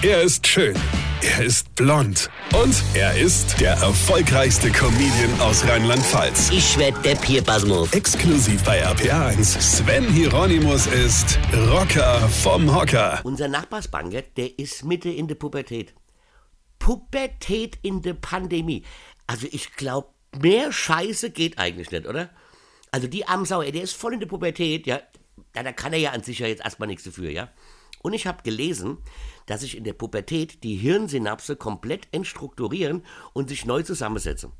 Er ist schön. Er ist blond. Und er ist der erfolgreichste Comedian aus Rheinland-Pfalz. Ich werd der Pierpasmus. Exklusiv bei RPA1. Sven Hieronymus ist Rocker vom Hocker. Unser Nachbarsbanget, der ist Mitte in der Pubertät. Pubertät in der Pandemie. Also ich glaube, mehr Scheiße geht eigentlich nicht, oder? Also die Amsau, ey, der ist voll in der Pubertät, ja. Da, da kann er ja an sich ja jetzt erstmal nichts dafür, ja. Und ich habe gelesen, dass sich in der Pubertät die Hirnsynapse komplett entstrukturieren und sich neu zusammensetzen.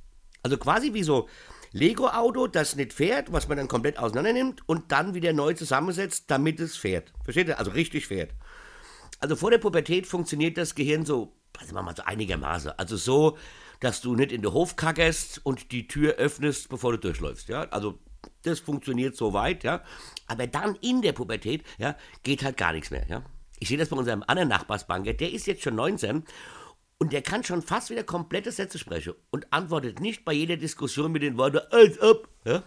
Also quasi wie so Lego-Auto, das nicht fährt, was man dann komplett auseinander nimmt und dann wieder neu zusammensetzt, damit es fährt. Versteht ihr? Also richtig fährt. Also vor der Pubertät funktioniert das Gehirn so, also mal so einigermaßen. Also so, dass du nicht in den Hof kackerst und die Tür öffnest, bevor du durchläufst. Ja? Also das funktioniert so weit, ja. Aber dann in der Pubertät, ja, geht halt gar nichts mehr, ja. Ich sehe das bei unserem anderen Nachbarsbanker, der ist jetzt schon 19 und der kann schon fast wieder komplette Sätze sprechen und antwortet nicht bei jeder Diskussion mit den Worten als ob. Ja?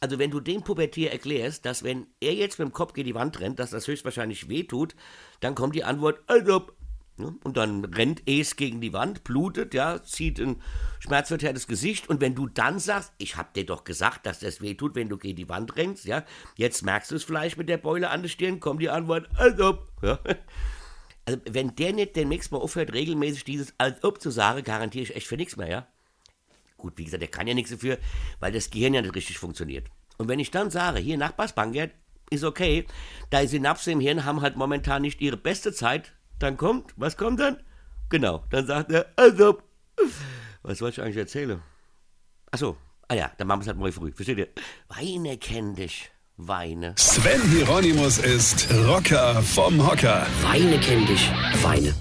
Also wenn du dem Pubertier erklärst, dass wenn er jetzt mit dem Kopf gegen die Wand rennt, dass das höchstwahrscheinlich wehtut, dann kommt die Antwort als ob. Ja? Und dann rennt es gegen die Wand, blutet, ja, zieht ein schmerzverzerrtes Gesicht und wenn du dann sagst, ich hab dir doch gesagt, dass das wehtut, wenn du gegen die Wand rennst, ja, jetzt merkst du es vielleicht mit der Beule an der Stirn, kommt die Antwort als ob. Ja? Also wenn der nicht demnächst mal aufhört, regelmäßig dieses als ob zu sagen, garantiere ich echt für nichts mehr, ja. Gut, wie gesagt, der kann ja nichts dafür, weil das Gehirn ja nicht richtig funktioniert. Und wenn ich dann sage, hier Nachbarsbankert, ist okay, da Synapsen im Hirn haben halt momentan nicht ihre beste Zeit, dann kommt, was kommt dann? Genau, dann sagt er, also, was wollte ich eigentlich erzählen? Achso, ah ja, dann machen wir es halt morgen früh, versteht ihr? Weine kenn dich, Weine. Sven Hieronymus ist Rocker vom Hocker. Weine kenn dich, Weine.